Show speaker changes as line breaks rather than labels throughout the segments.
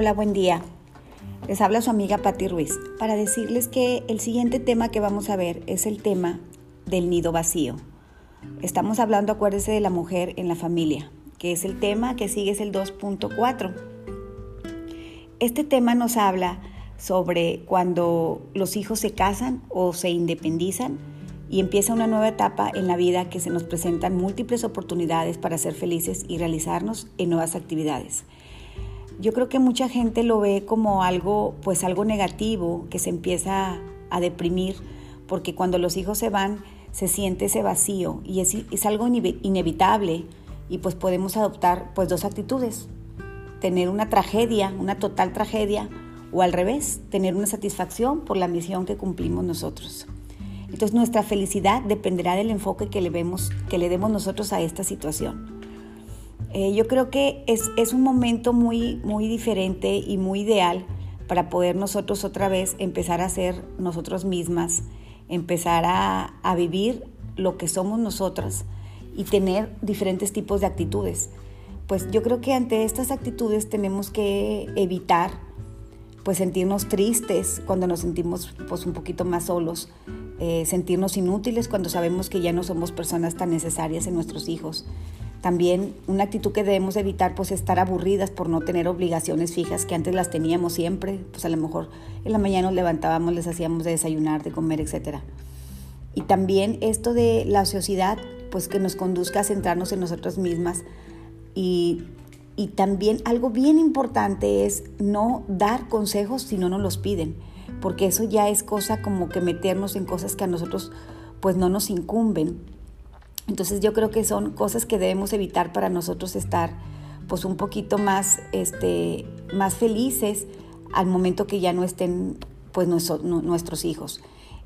Hola, buen día. Les habla su amiga Patti Ruiz para decirles que el siguiente tema que vamos a ver es el tema del nido vacío. Estamos hablando, acuérdese, de la mujer en la familia, que es el tema que sigue es el 2.4. Este tema nos habla sobre cuando los hijos se casan o se independizan y empieza una nueva etapa en la vida que se nos presentan múltiples oportunidades para ser felices y realizarnos en nuevas actividades. Yo creo que mucha gente lo ve como algo, pues algo negativo, que se empieza a deprimir, porque cuando los hijos se van se siente ese vacío y es, algo inevitable y pues podemos adoptar pues dos actitudes, tener una tragedia, una total tragedia, o al revés, tener una satisfacción por la misión que cumplimos nosotros. Entonces nuestra felicidad dependerá del enfoque que le, vemos, que le demos nosotros a esta situación. Eh, yo creo que es, es, un momento muy, muy diferente y muy ideal para poder nosotros otra vez empezar a ser nosotros mismas, empezar a, a vivir lo que somos nosotras y tener diferentes tipos de actitudes. Pues yo creo que ante estas actitudes tenemos que evitar pues sentirnos tristes cuando nos sentimos pues un poquito más solos, eh, sentirnos inútiles cuando sabemos que ya no somos personas tan necesarias en nuestros hijos. También una actitud que debemos evitar, pues estar aburridas por no tener obligaciones fijas que antes las teníamos siempre, pues a lo mejor en la mañana nos levantábamos, les hacíamos de desayunar, de comer, etc. Y también esto de la ociosidad, pues que nos conduzca a centrarnos en nosotras mismas y, y también algo bien importante es no dar consejos si no nos los piden porque eso ya es cosa como que meternos en cosas que a nosotros pues no nos incumben. Entonces yo creo que son cosas que debemos evitar para nosotros estar pues un poquito más, este, más felices al momento que ya no estén pues nuestros hijos.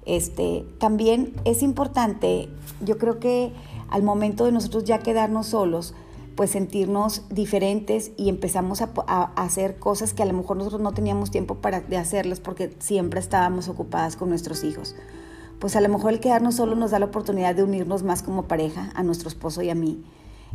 Este, también es importante, yo creo que al momento de nosotros ya quedarnos solos, pues sentirnos diferentes y empezamos a, hacer cosas que a lo mejor nosotros no teníamos tiempo para de hacerlas porque siempre estábamos ocupadas con nuestros hijos. Pues a lo mejor el quedarnos solo nos da la oportunidad de unirnos más como pareja, a nuestro esposo y a mí,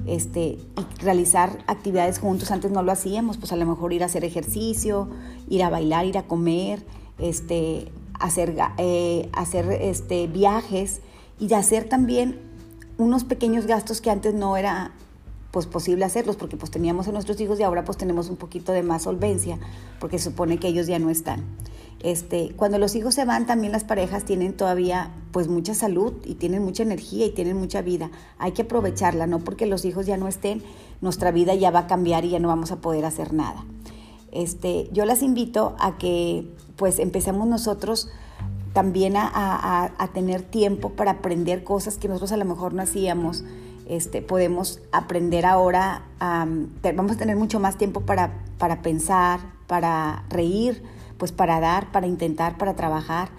este, y realizar actividades juntos. Antes no lo hacíamos, pues a lo mejor ir a hacer ejercicio, ir a bailar, ir a comer, este, hacer, eh, hacer este, viajes y hacer también unos pequeños gastos que antes no era pues posible hacerlos porque pues teníamos a nuestros hijos y ahora pues tenemos un poquito de más solvencia porque supone que ellos ya no están. Este, cuando los hijos se van también las parejas tienen todavía pues mucha salud y tienen mucha energía y tienen mucha vida. Hay que aprovecharla, no porque los hijos ya no estén, nuestra vida ya va a cambiar y ya no vamos a poder hacer nada. Este, yo las invito a que pues empecemos nosotros también a, a tener tiempo para aprender cosas que nosotros a lo mejor no hacíamos este, podemos aprender ahora, vamos a tener mucho más tiempo para, para pensar, para reír, pues para dar, para intentar, para trabajar.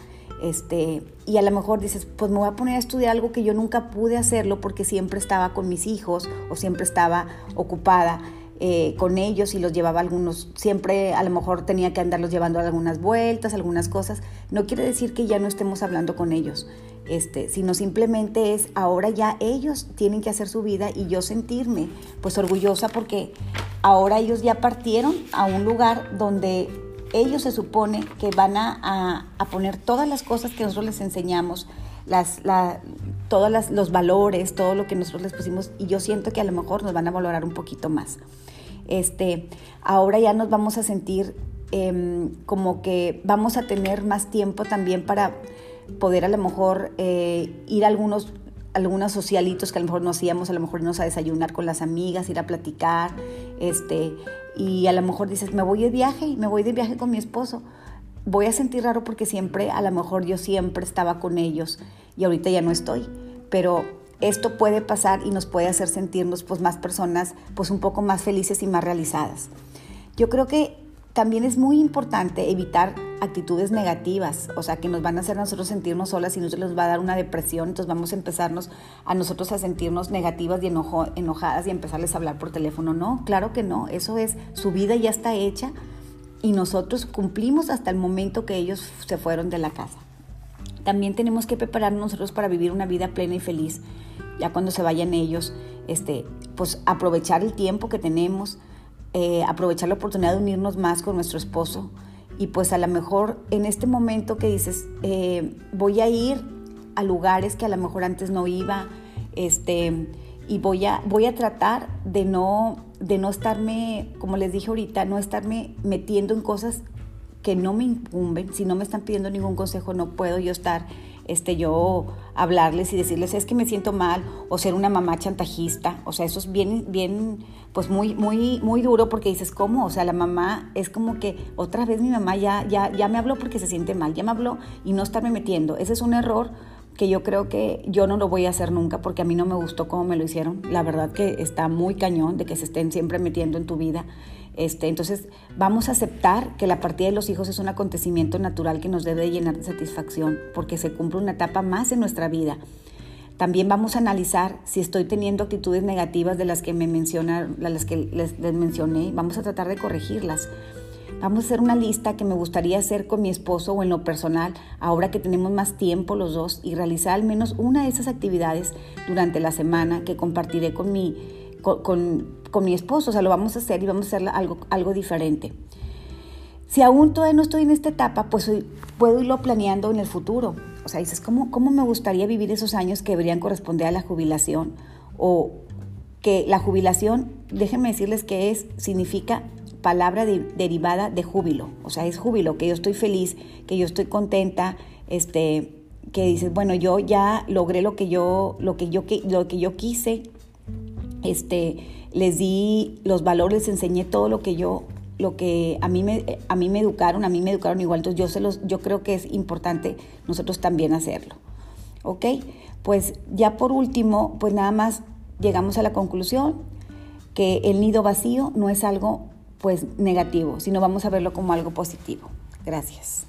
Este, y a lo mejor dices, pues me voy a poner a estudiar algo que yo nunca pude hacerlo porque siempre estaba con mis hijos o siempre estaba ocupada. Eh, con ellos y los llevaba algunos, siempre a lo mejor tenía que andarlos llevando algunas vueltas, algunas cosas. No quiere decir que ya no estemos hablando con ellos, este, sino simplemente es ahora ya ellos tienen que hacer su vida y yo sentirme pues orgullosa porque ahora ellos ya partieron a un lugar donde ellos se supone que van a, poner todas las cosas que nosotros les enseñamos, las, todos los valores, todo lo que nosotros les pusimos y yo siento que a lo mejor nos van a valorar un poquito más. Este, ahora ya nos vamos a sentir em, como que vamos a tener más tiempo también para poder a lo mejor eh, ir a algunos algunos socialitos que a lo mejor no hacíamos, a lo mejor irnos a desayunar con las amigas, ir a platicar, este, y a lo mejor dices, me voy de viaje, me voy de viaje con mi esposo. Voy a sentir raro porque siempre, a lo mejor yo siempre estaba con ellos y ahorita ya no estoy, pero esto puede pasar y nos puede hacer sentirnos pues más personas pues un poco más felices y más realizadas. Yo creo que también es muy importante evitar actitudes negativas, o sea, que nos van a hacer nosotros sentirnos solas y nos va a dar una depresión, entonces vamos a empezarnos a nosotros a sentirnos negativas y enojadas y empezarles a hablar por teléfono. No, claro que no, eso es, su vida ya está hecha y nosotros cumplimos hasta el momento que ellos se fueron de la casa. También tenemos que prepararnos nosotros para vivir una vida plena y feliz ya cuando se vayan ellos, este, pues aprovechar el tiempo que tenemos, eh, aprovechar la oportunidad de unirnos más con nuestro esposo. Y pues a lo mejor en este momento que dices, eh, voy a ir a lugares que a lo mejor antes no iba, este, y voy a, voy a tratar de no, de no estarme, como les dije ahorita, no estarme metiendo en cosas que no me incumben, si no me están pidiendo ningún consejo, no puedo yo estar este, yo hablarles y decirles es que me siento mal o ser una mamá chantajista, o sea, eso es bien, bien, pues muy, muy, muy duro porque dices, ¿cómo? O sea, la mamá es como que otra vez mi mamá ya, ya, ya me habló porque se siente mal, ya me habló y no estarme metiendo. Ese es un error que yo creo que yo no lo voy a hacer nunca porque a mí no me gustó cómo me lo hicieron. La verdad que está muy cañón de que se estén siempre metiendo en tu vida. Este, entonces, vamos a aceptar que la partida de los hijos es un acontecimiento natural que nos debe llenar de satisfacción, porque se cumple una etapa más en nuestra vida. También vamos a analizar si estoy teniendo actitudes negativas de las que me mencionaron, las que les, les mencioné. Vamos a tratar de corregirlas. Vamos a hacer una lista que me gustaría hacer con mi esposo o en lo personal, ahora que tenemos más tiempo los dos, y realizar al menos una de esas actividades durante la semana que compartiré con mi, con, con, mi esposo, o sea, lo vamos a hacer y vamos a hacer algo, algo diferente. Si aún todavía no estoy en esta etapa, pues puedo irlo planeando en el futuro. O sea, dices, ¿cómo, ¿cómo me gustaría vivir esos años que deberían corresponder a la jubilación? O que la jubilación, déjenme decirles que es, significa palabra derivada de júbilo. O sea, es júbilo, que yo estoy feliz, que yo estoy contenta, este, que dices, bueno, yo ya logré lo que yo, lo que yo, lo que yo quise, este, les di los valores, les enseñé todo lo que yo lo que a mí me a mí me educaron, a mí me educaron igual, entonces yo se los yo creo que es importante nosotros también hacerlo. ¿Ok? Pues ya por último, pues nada más llegamos a la conclusión que el nido vacío no es algo pues negativo, sino vamos a verlo como algo positivo. Gracias.